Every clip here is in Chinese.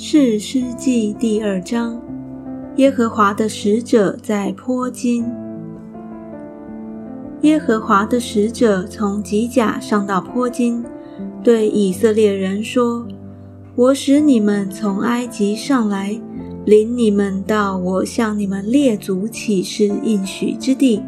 士师记第二章，耶和华的使者在坡金。耶和华的使者从吉甲上到坡金，对以色列人说：“我使你们从埃及上来，领你们到我向你们列祖起誓应许之地。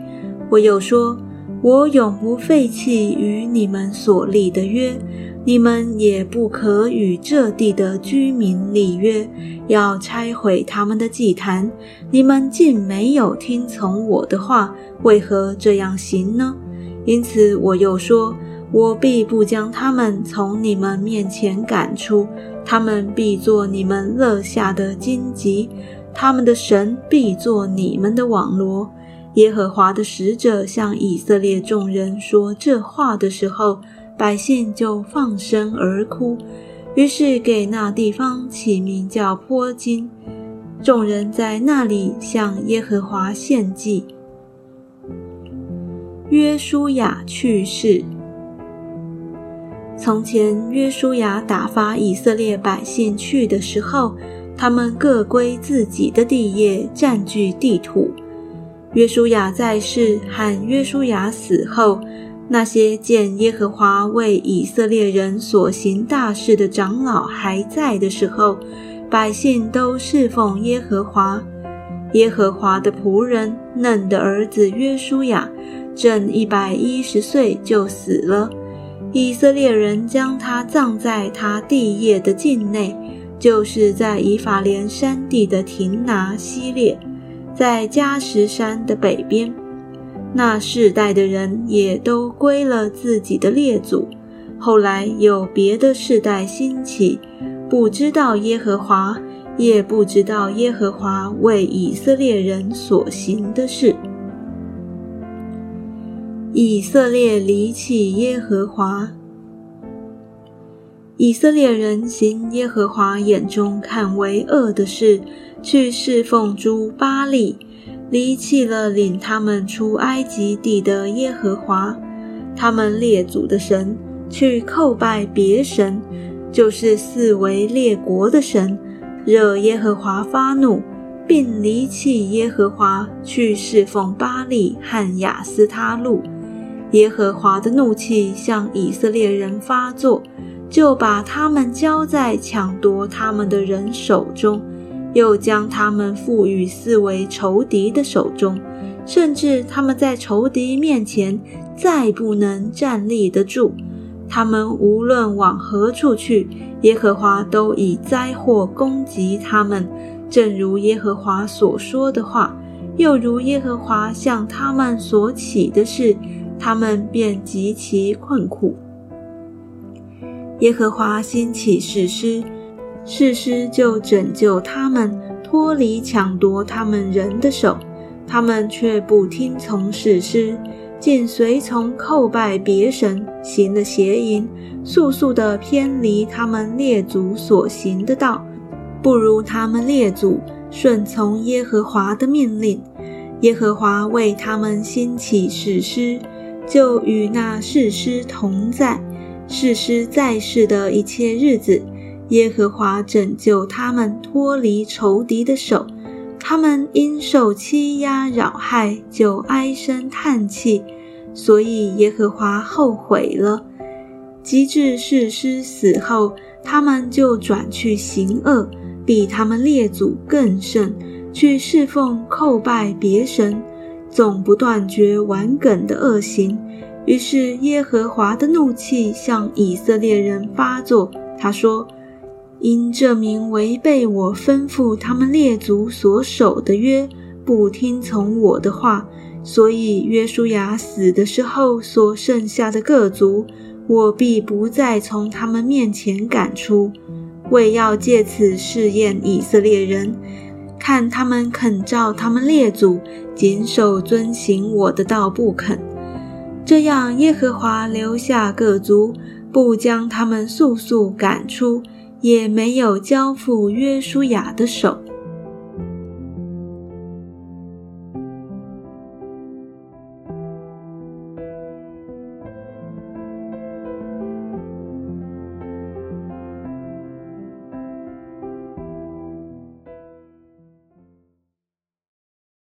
我又说，我永不废弃与你们所立的约。”你们也不可与这地的居民立约，要拆毁他们的祭坛。你们竟没有听从我的话，为何这样行呢？因此我又说，我必不将他们从你们面前赶出，他们必做你们乐下的荆棘，他们的神必做你们的网罗。耶和华的使者向以色列众人说这话的时候。百姓就放声而哭，于是给那地方起名叫坡金。众人在那里向耶和华献祭。约书亚去世。从前，约书亚打发以色列百姓去的时候，他们各归自己的地业，占据地土。约书亚在世和约书亚死后。那些见耶和华为以色列人所行大事的长老还在的时候，百姓都侍奉耶和华。耶和华的仆人嫩的儿子约书亚，正一百一十岁就死了。以色列人将他葬在他地业的境内，就是在以法莲山地的亭拿西列，在加什山的北边。那世代的人也都归了自己的列祖。后来有别的世代兴起，不知道耶和华，也不知道耶和华为以色列人所行的事。以色列离弃耶和华，以色列人行耶和华眼中看为恶的事，去侍奉诸巴利。离弃了领他们出埃及地的耶和华，他们列祖的神，去叩拜别神，就是四围列国的神，惹耶和华发怒，并离弃耶和华，去侍奉巴利和亚斯他路。耶和华的怒气向以色列人发作，就把他们交在抢夺他们的人手中。又将他们赋予四围仇敌的手中，甚至他们在仇敌面前再不能站立得住。他们无论往何处去，耶和华都以灾祸攻击他们，正如耶和华所说的话，又如耶和华向他们所起的事，他们便极其困苦。耶和华兴起誓师。士师就拯救他们，脱离抢夺他们人的手，他们却不听从士师，竟随从叩拜别神，行了邪淫，速速地偏离他们列祖所行的道，不如他们列祖顺从耶和华的命令。耶和华为他们兴起士师，就与那士师同在。士师在世的一切日子。耶和华拯救他们脱离仇敌的手，他们因受欺压扰害，就唉声叹气，所以耶和华后悔了。及至士师死后，他们就转去行恶，比他们列祖更甚，去侍奉叩拜别神，总不断绝顽梗的恶行。于是耶和华的怒气向以色列人发作，他说。因这名违背我吩咐他们列祖所守的约，不听从我的话，所以约书亚死的时候所剩下的各族，我必不再从他们面前赶出，为要借此试验以色列人，看他们肯照他们列祖谨守遵行我的道不肯。这样，耶和华留下各族，不将他们速速赶出。也没有交付约书亚的手。